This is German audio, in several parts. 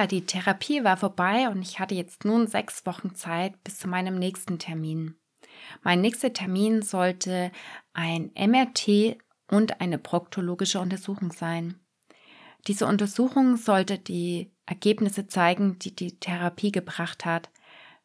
Ja, die Therapie war vorbei und ich hatte jetzt nun sechs Wochen Zeit bis zu meinem nächsten Termin. Mein nächster Termin sollte ein MRT und eine proktologische Untersuchung sein. Diese Untersuchung sollte die Ergebnisse zeigen, die die Therapie gebracht hat.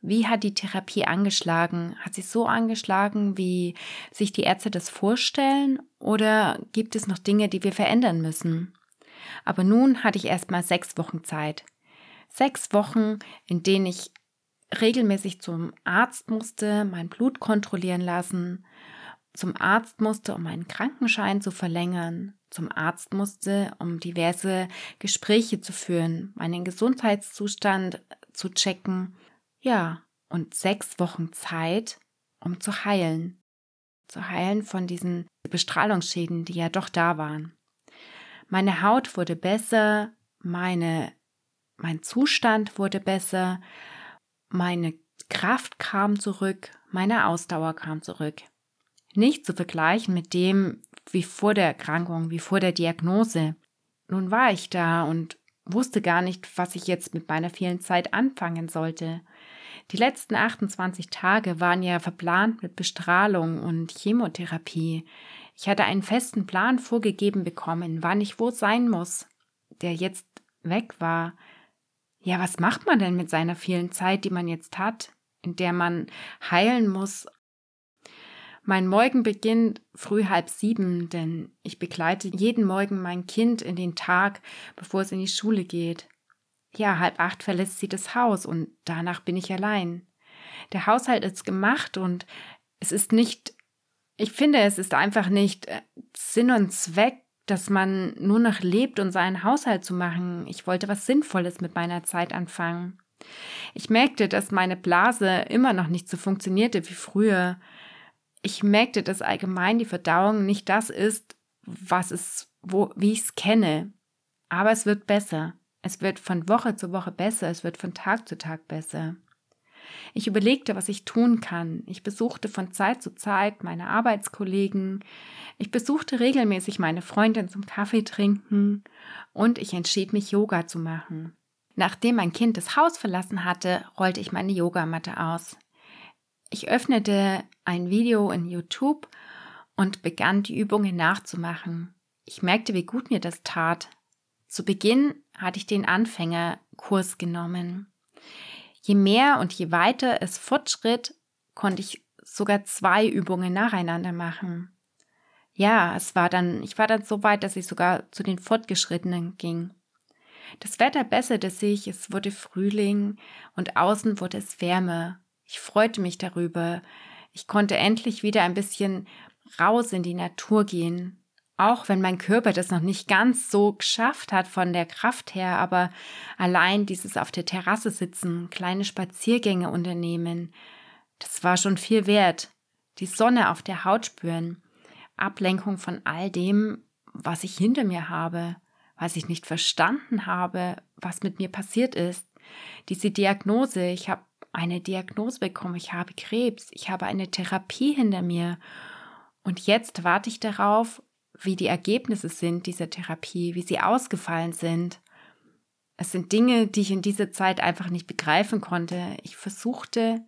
Wie hat die Therapie angeschlagen? Hat sie so angeschlagen, wie sich die Ärzte das vorstellen? Oder gibt es noch Dinge, die wir verändern müssen? Aber nun hatte ich erstmal sechs Wochen Zeit. Sechs Wochen, in denen ich regelmäßig zum Arzt musste, mein Blut kontrollieren lassen, zum Arzt musste, um meinen Krankenschein zu verlängern, zum Arzt musste, um diverse Gespräche zu führen, meinen Gesundheitszustand zu checken. Ja, und sechs Wochen Zeit, um zu heilen. Zu heilen von diesen Bestrahlungsschäden, die ja doch da waren. Meine Haut wurde besser, meine, mein Zustand wurde besser, meine Kraft kam zurück, meine Ausdauer kam zurück. Nicht zu vergleichen mit dem, wie vor der Erkrankung, wie vor der Diagnose. Nun war ich da und wusste gar nicht, was ich jetzt mit meiner vielen Zeit anfangen sollte. Die letzten 28 Tage waren ja verplant mit Bestrahlung und Chemotherapie. Ich hatte einen festen Plan vorgegeben bekommen, wann ich wo sein muss, der jetzt weg war. Ja, was macht man denn mit seiner vielen Zeit, die man jetzt hat, in der man heilen muss mein Morgen beginnt früh halb sieben, denn ich begleite jeden Morgen mein Kind in den Tag, bevor es in die Schule geht. Ja, halb acht verlässt sie das Haus und danach bin ich allein. Der Haushalt ist gemacht und es ist nicht, ich finde, es ist einfach nicht äh, Sinn und Zweck, dass man nur noch lebt, um seinen Haushalt zu machen. Ich wollte was Sinnvolles mit meiner Zeit anfangen. Ich merkte, dass meine Blase immer noch nicht so funktionierte wie früher ich merkte, dass allgemein die Verdauung nicht das ist, was es, wo, wie ich es kenne. Aber es wird besser. Es wird von Woche zu Woche besser. Es wird von Tag zu Tag besser. Ich überlegte, was ich tun kann. Ich besuchte von Zeit zu Zeit meine Arbeitskollegen. Ich besuchte regelmäßig meine Freundin zum Kaffee trinken und ich entschied mich, Yoga zu machen. Nachdem mein Kind das Haus verlassen hatte, rollte ich meine Yogamatte aus. Ich öffnete ein Video in YouTube und begann die Übungen nachzumachen. Ich merkte, wie gut mir das tat. Zu Beginn hatte ich den Anfängerkurs genommen. Je mehr und je weiter es fortschritt, konnte ich sogar zwei Übungen nacheinander machen. Ja, es war dann, ich war dann so weit, dass ich sogar zu den Fortgeschrittenen ging. Das Wetter besserte sich, es wurde Frühling und außen wurde es wärmer. Ich freute mich darüber. Ich konnte endlich wieder ein bisschen raus in die Natur gehen. Auch wenn mein Körper das noch nicht ganz so geschafft hat von der Kraft her, aber allein dieses auf der Terrasse sitzen, kleine Spaziergänge unternehmen, das war schon viel wert. Die Sonne auf der Haut spüren, Ablenkung von all dem, was ich hinter mir habe, was ich nicht verstanden habe, was mit mir passiert ist. Diese Diagnose, ich habe eine Diagnose bekommen, ich habe Krebs, ich habe eine Therapie hinter mir. Und jetzt warte ich darauf, wie die Ergebnisse sind dieser Therapie, wie sie ausgefallen sind. Es sind Dinge, die ich in dieser Zeit einfach nicht begreifen konnte. Ich versuchte,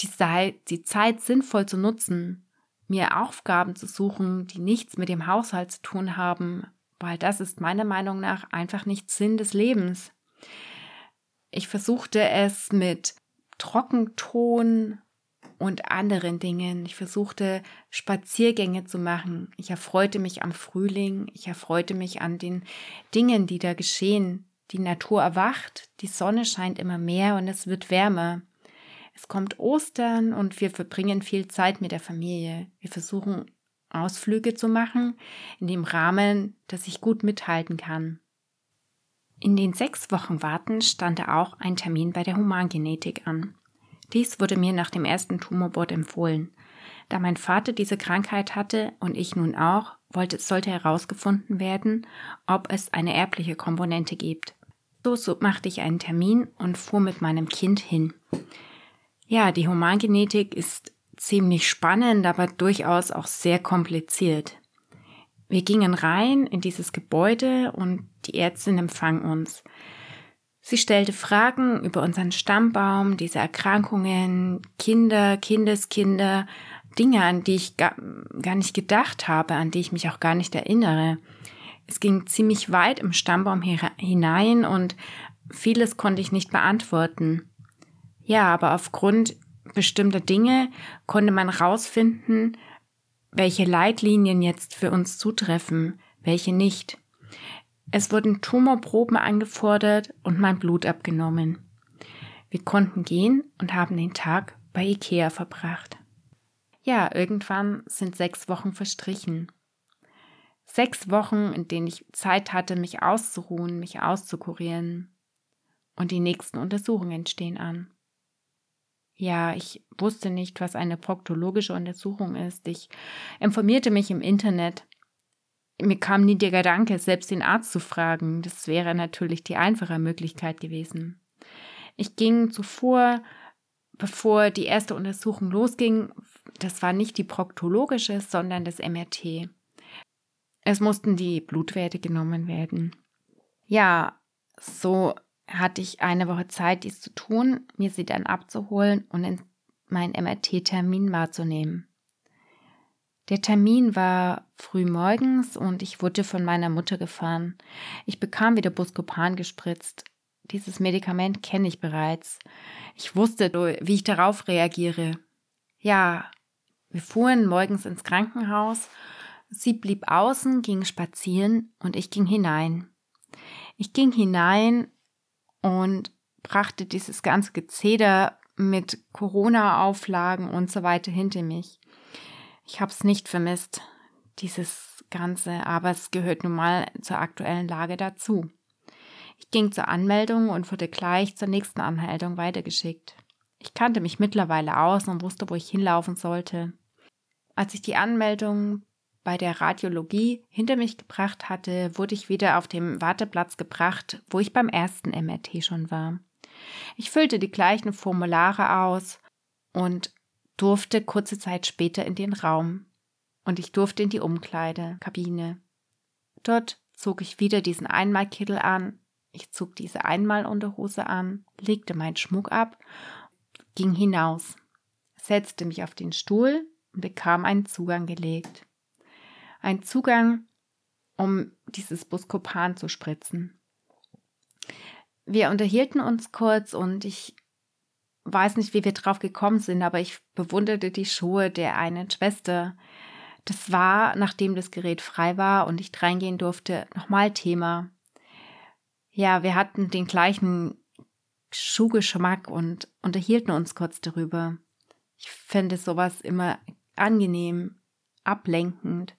die Zeit, sinnvoll zu nutzen, mir Aufgaben zu suchen, die nichts mit dem Haushalt zu tun haben, weil das ist meiner Meinung nach einfach nicht Sinn des Lebens. Ich versuchte es mit Trockenton und anderen Dingen. Ich versuchte Spaziergänge zu machen. Ich erfreute mich am Frühling. Ich erfreute mich an den Dingen, die da geschehen. Die Natur erwacht, die Sonne scheint immer mehr und es wird wärmer. Es kommt Ostern und wir verbringen viel Zeit mit der Familie. Wir versuchen Ausflüge zu machen in dem Rahmen, dass ich gut mithalten kann. In den sechs Wochen Warten stand auch ein Termin bei der Humangenetik an. Dies wurde mir nach dem ersten Tumorboard empfohlen. Da mein Vater diese Krankheit hatte und ich nun auch, wollte, sollte herausgefunden werden, ob es eine erbliche Komponente gibt. So, so machte ich einen Termin und fuhr mit meinem Kind hin. Ja, die Humangenetik ist ziemlich spannend, aber durchaus auch sehr kompliziert. Wir gingen rein in dieses Gebäude und die Ärztin empfang uns. Sie stellte Fragen über unseren Stammbaum, diese Erkrankungen, Kinder, Kindeskinder, Dinge, an die ich gar, gar nicht gedacht habe, an die ich mich auch gar nicht erinnere. Es ging ziemlich weit im Stammbaum hinein und vieles konnte ich nicht beantworten. Ja, aber aufgrund bestimmter Dinge konnte man rausfinden, welche Leitlinien jetzt für uns zutreffen, welche nicht. Es wurden Tumorproben angefordert und mein Blut abgenommen. Wir konnten gehen und haben den Tag bei Ikea verbracht. Ja, irgendwann sind sechs Wochen verstrichen. Sechs Wochen, in denen ich Zeit hatte, mich auszuruhen, mich auszukurieren. Und die nächsten Untersuchungen stehen an. Ja, ich wusste nicht, was eine proktologische Untersuchung ist. Ich informierte mich im Internet mir kam nie der Gedanke, selbst den Arzt zu fragen. Das wäre natürlich die einfache Möglichkeit gewesen. Ich ging zuvor, bevor die erste Untersuchung losging, das war nicht die proktologische, sondern das MRT. Es mussten die Blutwerte genommen werden. Ja, so hatte ich eine Woche Zeit, dies zu tun, mir sie dann abzuholen und in meinen MRT-Termin wahrzunehmen. Der Termin war früh morgens und ich wurde von meiner Mutter gefahren. Ich bekam wieder Buscopan gespritzt. Dieses Medikament kenne ich bereits. Ich wusste, wie ich darauf reagiere. Ja, wir fuhren morgens ins Krankenhaus. Sie blieb außen, ging spazieren und ich ging hinein. Ich ging hinein und brachte dieses ganze Gezeder mit Corona-Auflagen und so weiter hinter mich. Ich habe es nicht vermisst, dieses Ganze, aber es gehört nun mal zur aktuellen Lage dazu. Ich ging zur Anmeldung und wurde gleich zur nächsten Anmeldung weitergeschickt. Ich kannte mich mittlerweile aus und wusste, wo ich hinlaufen sollte. Als ich die Anmeldung bei der Radiologie hinter mich gebracht hatte, wurde ich wieder auf dem Warteplatz gebracht, wo ich beim ersten MRT schon war. Ich füllte die gleichen Formulare aus und durfte kurze Zeit später in den Raum und ich durfte in die Umkleidekabine. Dort zog ich wieder diesen Einmalkittel an, ich zog diese Einmalunterhose an, legte meinen Schmuck ab, ging hinaus, setzte mich auf den Stuhl und bekam einen Zugang gelegt. Ein Zugang, um dieses Buskopan zu spritzen. Wir unterhielten uns kurz und ich weiß nicht, wie wir drauf gekommen sind, aber ich bewunderte die Schuhe der einen Schwester. Das war, nachdem das Gerät frei war und ich reingehen durfte, nochmal Thema. Ja, wir hatten den gleichen Schuhgeschmack und unterhielten uns kurz darüber. Ich finde sowas immer angenehm, ablenkend.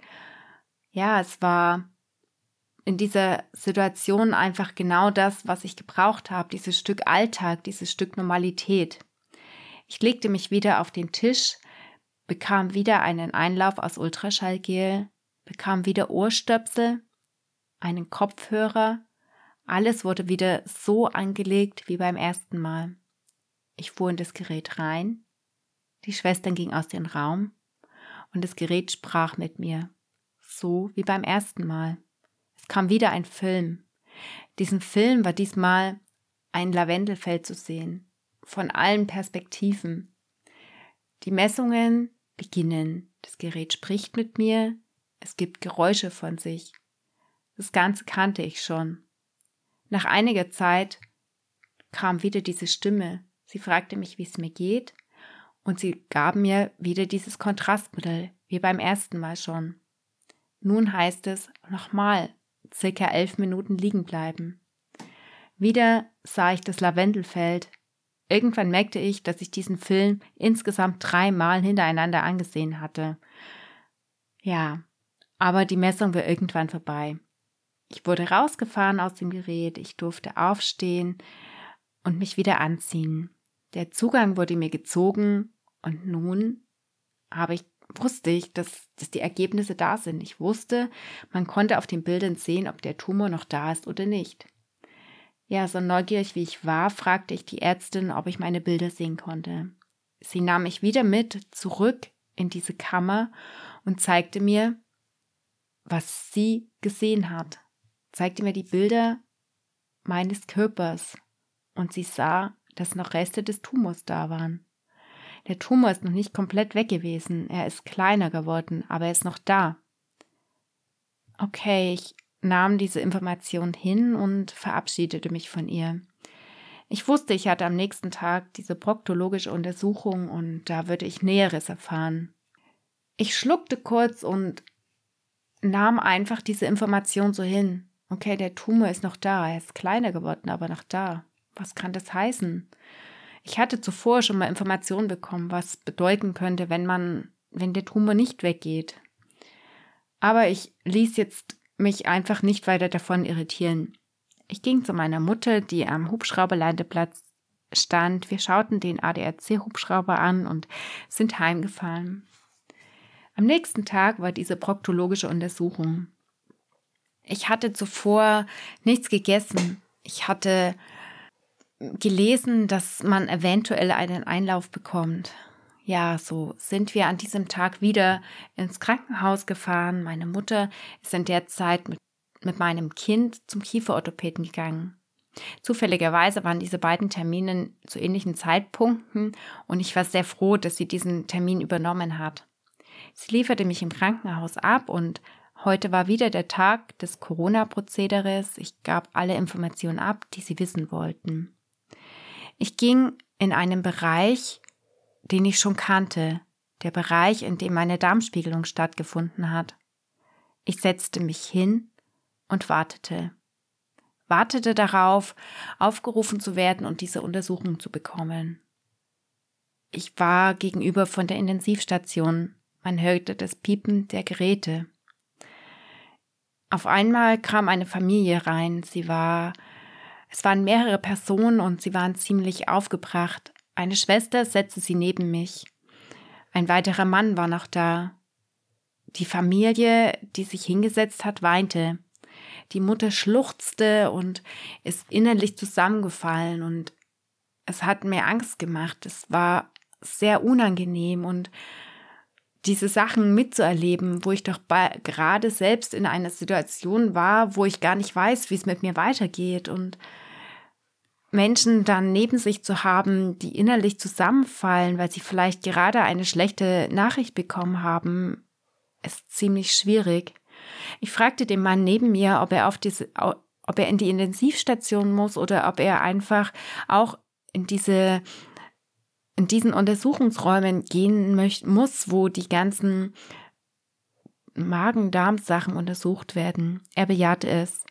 Ja, es war in dieser Situation einfach genau das, was ich gebraucht habe, dieses Stück Alltag, dieses Stück Normalität. Ich legte mich wieder auf den Tisch, bekam wieder einen Einlauf aus Ultraschallgel, bekam wieder Ohrstöpsel, einen Kopfhörer, alles wurde wieder so angelegt wie beim ersten Mal. Ich fuhr in das Gerät rein, die Schwestern ging aus dem Raum und das Gerät sprach mit mir, so wie beim ersten Mal. Kam wieder ein Film. Diesen Film war diesmal ein Lavendelfeld zu sehen, von allen Perspektiven. Die Messungen beginnen. Das Gerät spricht mit mir, es gibt Geräusche von sich. Das Ganze kannte ich schon. Nach einiger Zeit kam wieder diese Stimme. Sie fragte mich, wie es mir geht, und sie gab mir wieder dieses Kontrastmodell, wie beim ersten Mal schon. Nun heißt es nochmal circa elf Minuten liegen bleiben. Wieder sah ich das Lavendelfeld. Irgendwann merkte ich, dass ich diesen Film insgesamt dreimal hintereinander angesehen hatte. Ja, aber die Messung war irgendwann vorbei. Ich wurde rausgefahren aus dem Gerät, ich durfte aufstehen und mich wieder anziehen. Der Zugang wurde mir gezogen und nun habe ich wusste ich, dass, dass die Ergebnisse da sind. Ich wusste, man konnte auf den Bildern sehen, ob der Tumor noch da ist oder nicht. Ja, so neugierig wie ich war, fragte ich die Ärztin, ob ich meine Bilder sehen konnte. Sie nahm mich wieder mit zurück in diese Kammer und zeigte mir, was sie gesehen hat. Zeigte mir die Bilder meines Körpers und sie sah, dass noch Reste des Tumors da waren. Der Tumor ist noch nicht komplett weg gewesen, er ist kleiner geworden, aber er ist noch da. Okay, ich nahm diese Information hin und verabschiedete mich von ihr. Ich wusste, ich hatte am nächsten Tag diese proktologische Untersuchung und da würde ich Näheres erfahren. Ich schluckte kurz und nahm einfach diese Information so hin. Okay, der Tumor ist noch da, er ist kleiner geworden, aber noch da. Was kann das heißen? Ich hatte zuvor schon mal Informationen bekommen, was bedeuten könnte, wenn man, wenn der Tumor nicht weggeht. Aber ich ließ jetzt mich einfach nicht weiter davon irritieren. Ich ging zu meiner Mutter, die am Hubschrauberlandeplatz stand. Wir schauten den ADAC-Hubschrauber an und sind heimgefahren. Am nächsten Tag war diese proktologische Untersuchung. Ich hatte zuvor nichts gegessen. Ich hatte gelesen, dass man eventuell einen Einlauf bekommt. Ja, so sind wir an diesem Tag wieder ins Krankenhaus gefahren. Meine Mutter ist in der Zeit mit, mit meinem Kind zum Kieferorthopäden gegangen. Zufälligerweise waren diese beiden Termine zu ähnlichen Zeitpunkten und ich war sehr froh, dass sie diesen Termin übernommen hat. Sie lieferte mich im Krankenhaus ab und heute war wieder der Tag des Corona-Prozederes. Ich gab alle Informationen ab, die sie wissen wollten. Ich ging in einen Bereich, den ich schon kannte, der Bereich, in dem meine Darmspiegelung stattgefunden hat. Ich setzte mich hin und wartete. Wartete darauf, aufgerufen zu werden und diese Untersuchung zu bekommen. Ich war gegenüber von der Intensivstation. Man hörte das Piepen der Geräte. Auf einmal kam eine Familie rein. Sie war es waren mehrere Personen und sie waren ziemlich aufgebracht. Eine Schwester setzte sie neben mich. Ein weiterer Mann war noch da. Die Familie, die sich hingesetzt hat, weinte. Die Mutter schluchzte und ist innerlich zusammengefallen und es hat mir Angst gemacht. Es war sehr unangenehm und diese Sachen mitzuerleben, wo ich doch gerade selbst in einer Situation war, wo ich gar nicht weiß, wie es mit mir weitergeht und Menschen dann neben sich zu haben, die innerlich zusammenfallen, weil sie vielleicht gerade eine schlechte Nachricht bekommen haben, ist ziemlich schwierig. Ich fragte den Mann neben mir, ob er auf diese, ob er in die Intensivstation muss oder ob er einfach auch in diese in diesen Untersuchungsräumen gehen möcht, muss, wo die ganzen Magen-Darm-Sachen untersucht werden. Er bejahte es.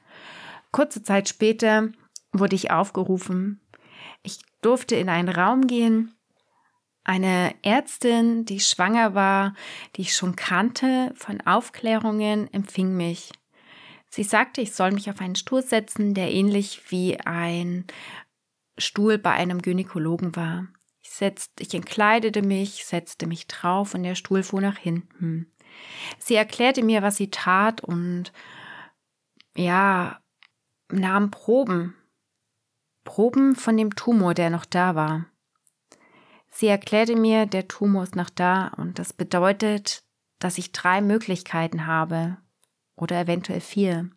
Kurze Zeit später wurde ich aufgerufen. Ich durfte in einen Raum gehen. Eine Ärztin, die schwanger war, die ich schon kannte von Aufklärungen, empfing mich. Sie sagte, ich soll mich auf einen Stuhl setzen, der ähnlich wie ein Stuhl bei einem Gynäkologen war. Ich, setzte, ich entkleidete mich, setzte mich drauf und der Stuhl fuhr nach hinten. Sie erklärte mir, was sie tat und ja, nahm Proben. Proben von dem Tumor, der noch da war. Sie erklärte mir, der Tumor ist noch da und das bedeutet, dass ich drei Möglichkeiten habe oder eventuell vier.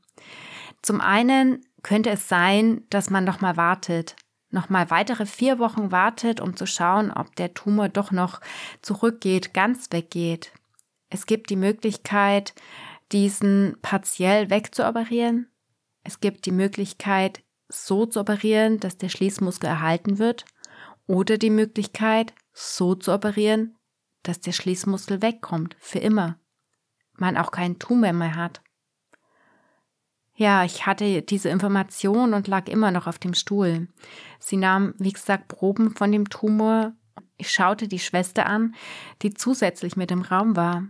Zum einen könnte es sein, dass man noch mal wartet, nochmal weitere vier Wochen wartet, um zu schauen, ob der Tumor doch noch zurückgeht, ganz weggeht. Es gibt die Möglichkeit, diesen partiell wegzuoperieren. Es gibt die Möglichkeit, so zu operieren, dass der Schließmuskel erhalten wird. Oder die Möglichkeit, so zu operieren, dass der Schließmuskel wegkommt, für immer. Man auch keinen Tumor mehr hat. Ja, ich hatte diese Information und lag immer noch auf dem Stuhl. Sie nahm, wie gesagt, Proben von dem Tumor. Ich schaute die Schwester an, die zusätzlich mit im Raum war.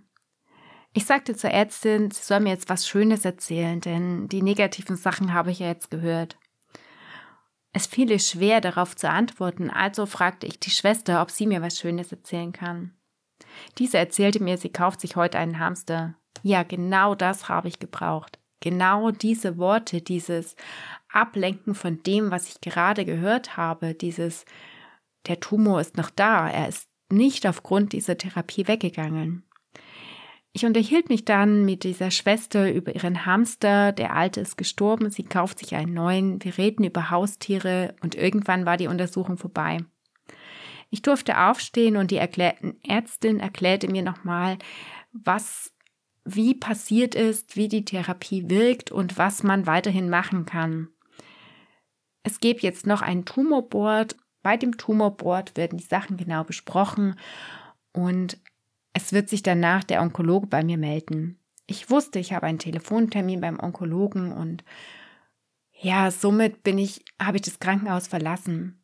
Ich sagte zur Ärztin, sie soll mir jetzt was Schönes erzählen, denn die negativen Sachen habe ich ja jetzt gehört. Es fiel ihr schwer, darauf zu antworten, also fragte ich die Schwester, ob sie mir was Schönes erzählen kann. Diese erzählte mir, sie kauft sich heute einen Hamster. Ja, genau das habe ich gebraucht genau diese Worte, dieses Ablenken von dem, was ich gerade gehört habe, dieses, der Tumor ist noch da, er ist nicht aufgrund dieser Therapie weggegangen. Ich unterhielt mich dann mit dieser Schwester über ihren Hamster. Der alte ist gestorben, sie kauft sich einen neuen. Wir reden über Haustiere und irgendwann war die Untersuchung vorbei. Ich durfte aufstehen und die Ärztin erklärte mir nochmal, was, wie passiert ist, wie die Therapie wirkt und was man weiterhin machen kann. Es gibt jetzt noch ein Tumorboard. Bei dem Tumorboard werden die Sachen genau besprochen und es wird sich danach der Onkologe bei mir melden. Ich wusste, ich habe einen Telefontermin beim Onkologen und ja, somit bin ich, habe ich das Krankenhaus verlassen.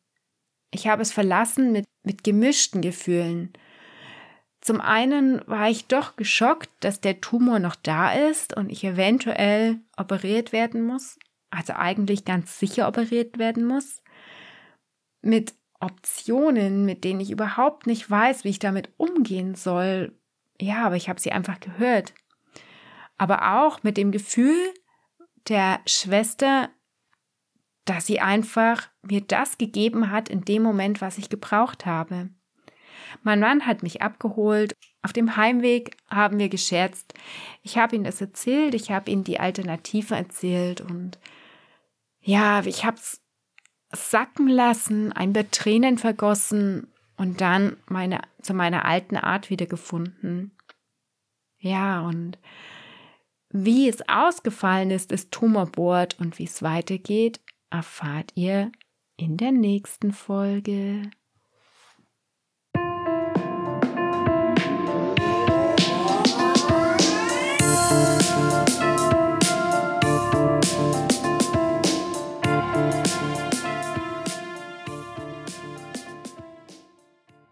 Ich habe es verlassen mit, mit gemischten Gefühlen. Zum einen war ich doch geschockt, dass der Tumor noch da ist und ich eventuell operiert werden muss, also eigentlich ganz sicher operiert werden muss. Mit Optionen, mit denen ich überhaupt nicht weiß, wie ich damit umgehen soll. Ja, aber ich habe sie einfach gehört. Aber auch mit dem Gefühl der Schwester, dass sie einfach mir das gegeben hat in dem Moment, was ich gebraucht habe. Mein Mann hat mich abgeholt. Auf dem Heimweg haben wir gescherzt. Ich habe ihm das erzählt, ich habe ihm die Alternative erzählt und ja, ich habe es sacken lassen, ein paar Tränen vergossen und dann meine, zu meiner alten Art wiedergefunden. Ja, und wie es ausgefallen ist, das Tumorboard und wie es weitergeht, erfahrt ihr in der nächsten Folge.